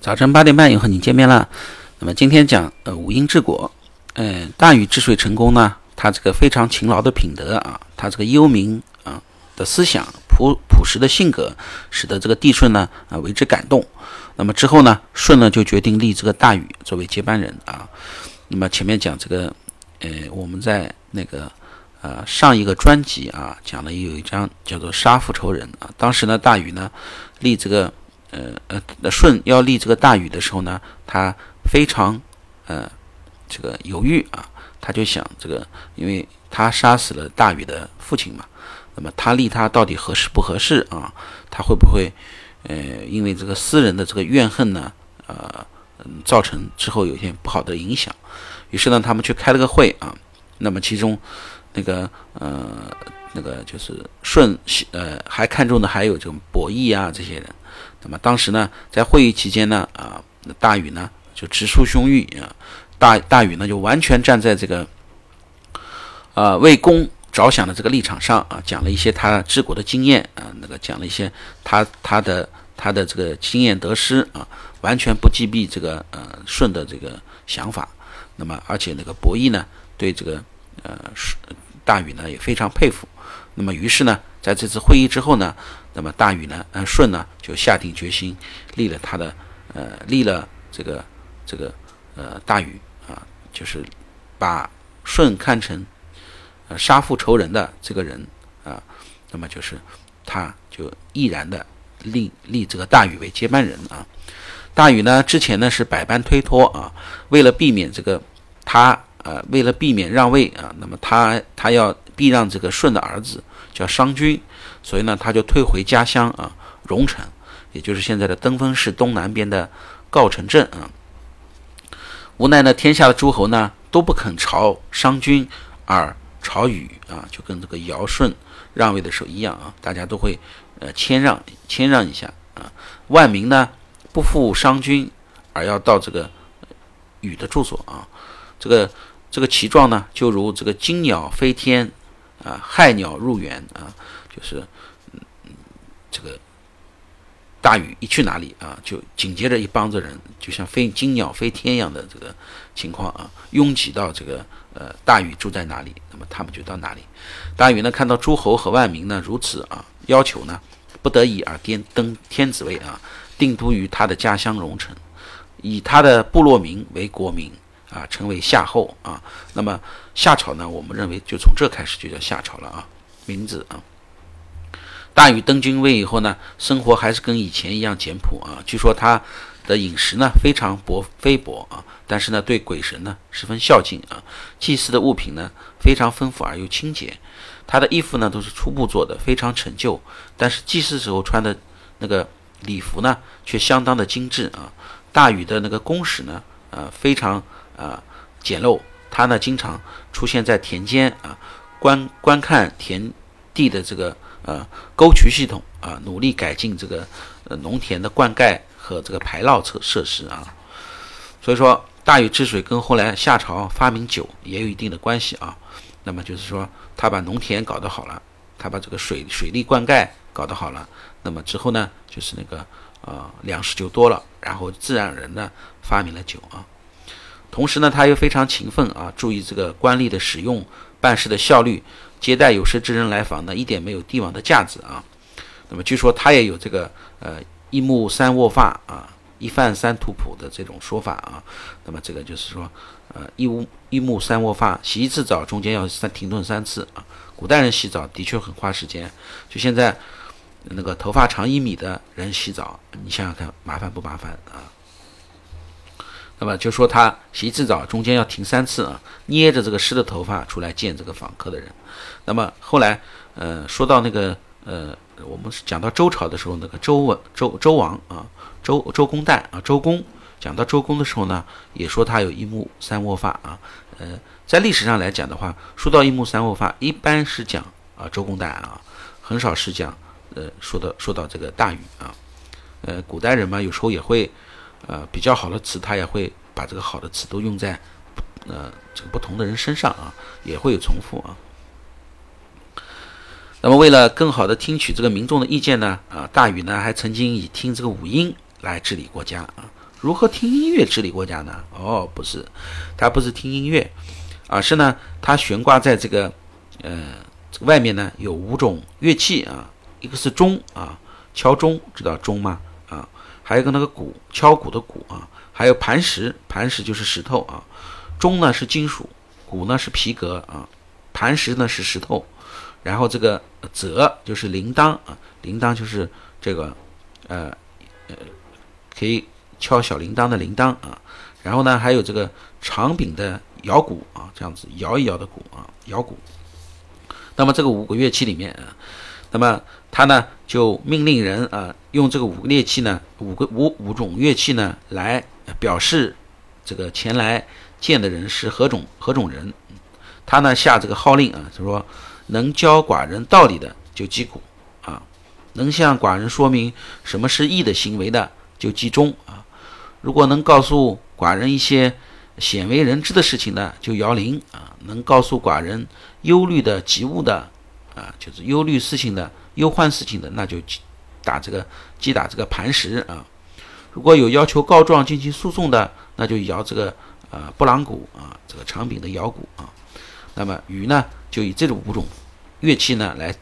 早晨八点半又和你见面了。那么今天讲呃五音治国，嗯，大禹治水成功呢，他这个非常勤劳的品德啊，他这个幽冥啊的思想，朴朴实的性格，使得这个帝舜呢啊为之感动。那么之后呢，舜呢就决定立这个大禹作为接班人啊。那么前面讲这个，呃，我们在那个呃上一个专辑啊讲了有一章叫做杀父仇人啊。当时呢，大禹呢立这个。呃呃，舜要立这个大禹的时候呢，他非常呃这个犹豫啊，他就想这个，因为他杀死了大禹的父亲嘛，那么他立他到底合适不合适啊？他会不会呃因为这个私人的这个怨恨呢，呃造成之后有一些不好的影响？于是呢，他们去开了个会啊，那么其中那个呃那个就是舜呃还看中的还有这种伯益啊这些人。那么当时呢，在会议期间呢，啊，大禹呢就直抒胸臆啊，大大禹呢就完全站在这个，呃，为公着想的这个立场上啊，讲了一些他治国的经验啊，那个讲了一些他他的他的这个经验得失啊，完全不击毙这个呃舜的这个想法。那么而且那个伯益呢，对这个呃大禹呢也非常佩服。那么于是呢，在这次会议之后呢。那么大禹呢？嗯，舜呢就下定决心立了他的呃立了这个这个呃大禹啊，就是把舜看成呃杀父仇人的这个人啊，那么就是他就毅然的立立这个大禹为接班人啊。大禹呢之前呢是百般推脱啊，为了避免这个他呃为了避免让位啊，那么他他要避让这个舜的儿子叫商均。所以呢，他就退回家乡啊，荣城，也就是现在的登封市东南边的郜城镇啊。无奈呢，天下的诸侯呢都不肯朝商君而朝禹啊，就跟这个尧舜让位的时候一样啊，大家都会呃谦让谦让一下啊。万民呢不负商君，而要到这个禹的住所啊。这个这个其状呢，就如这个惊鸟飞天啊，害鸟入园啊。就是，嗯这个大禹一去哪里啊，就紧接着一帮子人，就像飞金鸟飞天一样的这个情况啊，拥挤到这个呃大禹住在哪里，那么他们就到哪里。大禹呢看到诸侯和万民呢如此啊要求呢，不得已而颠登天子位啊，定都于他的家乡荣城，以他的部落名为国名啊，成为夏后啊。那么夏朝呢，我们认为就从这开始就叫夏朝了啊，名字啊。大禹登君位以后呢，生活还是跟以前一样简朴啊。据说他的饮食呢非常薄非薄啊，但是呢对鬼神呢十分孝敬啊。祭祀的物品呢非常丰富而又清洁，他的衣服呢都是粗布做的，非常陈旧。但是祭祀时候穿的那个礼服呢却相当的精致啊。大禹的那个宫室呢，呃非常啊简陋，他呢经常出现在田间啊，观观看田地的这个。呃，沟渠系统啊，努力改进这个呃农田的灌溉和这个排涝设设施啊。所以说，大禹治水跟后来夏朝发明酒也有一定的关系啊。那么就是说，他把农田搞得好了，他把这个水水利灌溉搞得好了，那么之后呢，就是那个呃粮食就多了，然后自然而然的发明了酒啊。同时呢，他又非常勤奋啊，注意这个官吏的使用、办事的效率。接待有识之人来访呢，一点没有帝王的架子啊。那么据说他也有这个呃一目三握发啊，一饭三图谱的这种说法啊。那么这个就是说呃一目一目三握发，洗一次澡中间要三停顿三次啊。古代人洗澡的确很花时间，就现在那个头发长一米的人洗澡，你想想看麻烦不麻烦啊？那么就说他洗一次澡中间要停三次啊，捏着这个湿的头发出来见这个访客的人。那么后来，呃，说到那个，呃，我们讲到周朝的时候，那个周文周周王啊，周周公旦啊，周公讲到周公的时候呢，也说他有一目三握发啊，呃，在历史上来讲的话，说到一目三握发，一般是讲啊周公旦啊，很少是讲呃说到说到这个大禹啊，呃，古代人嘛，有时候也会呃比较好的词，他也会把这个好的词都用在呃这个不同的人身上啊，也会有重复啊。那么，为了更好的听取这个民众的意见呢，啊，大禹呢还曾经以听这个五音来治理国家啊。如何听音乐治理国家呢？哦，不是，他不是听音乐，而是呢，他悬挂在这个呃外面呢有五种乐器啊，一个是钟啊，敲钟，知道钟吗？还有个那个鼓，敲鼓的鼓啊，还有磐石，磐石就是石头啊，钟呢是金属，鼓呢是皮革啊，磐石呢是石头。然后这个则就是铃铛啊，铃铛就是这个呃呃可以敲小铃铛的铃铛啊。然后呢，还有这个长柄的摇鼓啊，这样子摇一摇的鼓啊，摇鼓。那么这个五个乐器里面啊，那么他呢就命令人啊用这个五个乐器呢，五个五五种乐器呢来表示这个前来见的人是何种何种人。他呢下这个号令啊，就说。能教寡人道理的就击鼓啊，能向寡人说明什么是义的行为的就击钟啊。如果能告诉寡人一些鲜为人知的事情呢，就摇铃啊。能告诉寡人忧虑的急务的啊，就是忧虑事情的忧患事情的，那就打这个击打这个磐石啊。如果有要求告状进行诉讼的，那就摇这个呃布朗鼓啊，这个长柄的摇鼓啊。那么禹呢，就以这种五种。乐器呢，来，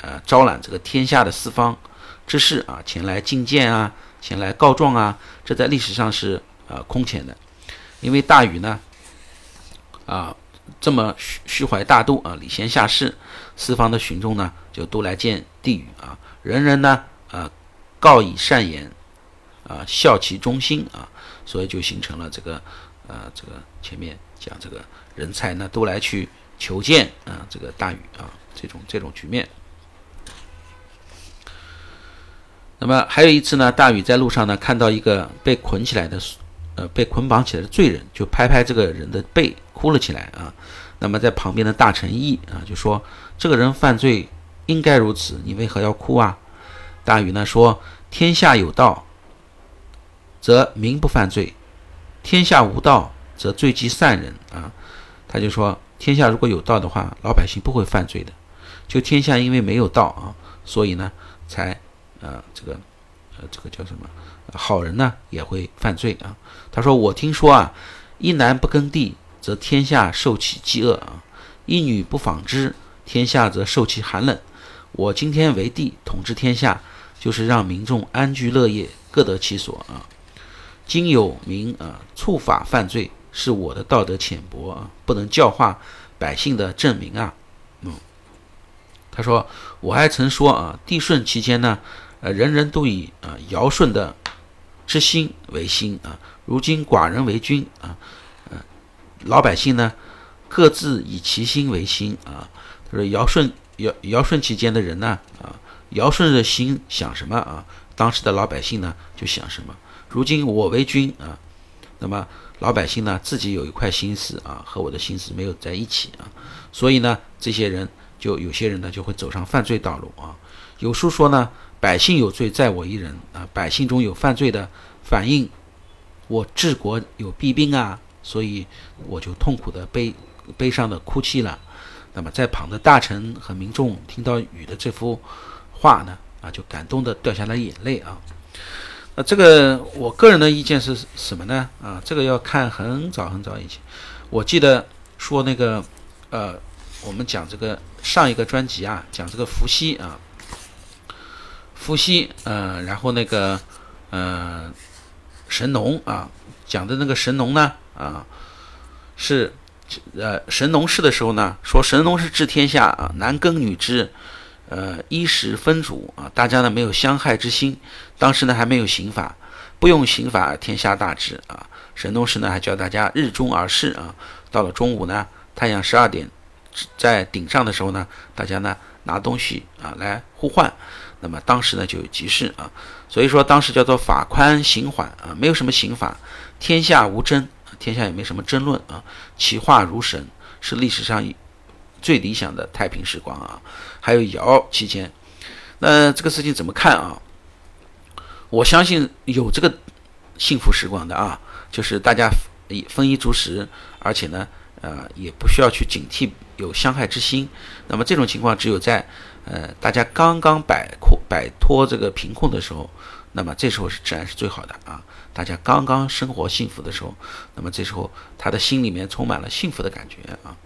呃，招揽这个天下的四方之士啊，前来觐见啊，前来告状啊，这在历史上是呃空前的，因为大禹呢，啊，这么虚虚怀大度啊，礼贤下士，四方的群众呢，就都来见帝禹啊，人人呢，啊，告以善言，啊，孝其忠心啊，所以就形成了这个，呃，这个前面讲这个人才呢，都来去求见啊，这个大禹啊。这种这种局面，那么还有一次呢，大禹在路上呢看到一个被捆起来的，呃，被捆绑起来的罪人，就拍拍这个人的背，哭了起来啊。那么在旁边的大臣议啊，就说这个人犯罪应该如此，你为何要哭啊？大禹呢说：天下有道，则民不犯罪；天下无道，则罪及善人啊。他就说，天下如果有道的话，老百姓不会犯罪的。就天下因为没有道啊，所以呢，才呃这个呃这个叫什么好人呢也会犯罪啊。他说我听说啊，一男不耕地，则天下受其饥饿啊；一女不纺织，天下则受其寒冷。我今天为帝，统治天下，就是让民众安居乐业，各得其所啊。今有民啊触法犯罪，是我的道德浅薄啊，不能教化百姓的证明啊。嗯他说：“我还曾说啊，帝舜期间呢，呃，人人都以啊尧舜的之心为心啊。如今寡人为君啊，呃，老百姓呢各自以其心为心啊。他说尧舜尧尧舜期间的人呢，尧舜的心想什么啊，当时的老百姓呢就想什么。如今我为君啊，那么老百姓呢自己有一块心思啊，和我的心思没有在一起啊，所以呢这些人。”就有些人呢，就会走上犯罪道路啊。有书说呢，百姓有罪，在我一人啊。百姓中有犯罪的，反映我治国有弊病啊，所以我就痛苦的悲悲伤的哭泣了。那么在旁的大臣和民众听到禹的这幅话呢，啊，就感动的掉下了眼泪啊。那这个我个人的意见是什么呢？啊，这个要看很早很早以前，我记得说那个呃。我们讲这个上一个专辑啊，讲这个伏羲啊，伏羲，呃，然后那个，呃，神农啊，讲的那个神农呢，啊，是，呃，神农氏的时候呢，说神农是治天下啊，男耕女织，呃，衣食分主啊，大家呢没有相害之心，当时呢还没有刑法，不用刑法，天下大治啊。神农氏呢还教大家日中而事啊，到了中午呢，太阳十二点。在顶上的时候呢，大家呢拿东西啊来互换，那么当时呢就有急事啊，所以说当时叫做法宽刑缓啊，没有什么刑法，天下无争，天下也没什么争论啊，其化如神，是历史上最理想的太平时光啊。还有尧期间，那这个事情怎么看啊？我相信有这个幸福时光的啊，就是大家丰衣足食，而且呢。呃，也不需要去警惕有相害之心。那么这种情况，只有在呃大家刚刚摆脱摆脱这个贫困的时候，那么这时候是治安是最好的啊，大家刚刚生活幸福的时候，那么这时候他的心里面充满了幸福的感觉啊。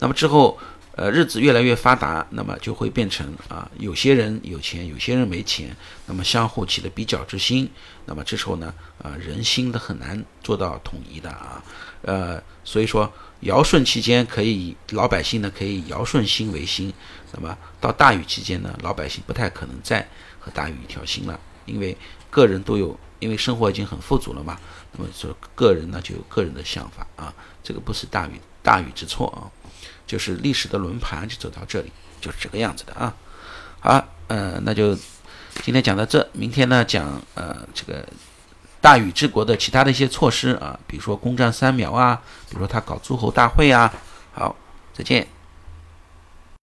那么之后，呃，日子越来越发达，那么就会变成啊，有些人有钱，有些人没钱，那么相互起了比较之心，那么这时候呢，啊，人心的很难做到统一的啊，呃，所以说尧舜期间可以老百姓呢可以尧舜心为心，那么到大禹期间呢，老百姓不太可能再和大禹一条心了，因为个人都有，因为生活已经很富足了嘛，那么说个人呢就有个人的想法啊，这个不是大禹大禹之错啊。就是历史的轮盘就走到这里，就是这个样子的啊。好，呃，那就今天讲到这，明天呢讲呃这个大禹治国的其他的一些措施啊，比如说攻占三苗啊，比如说他搞诸侯大会啊。好，再见。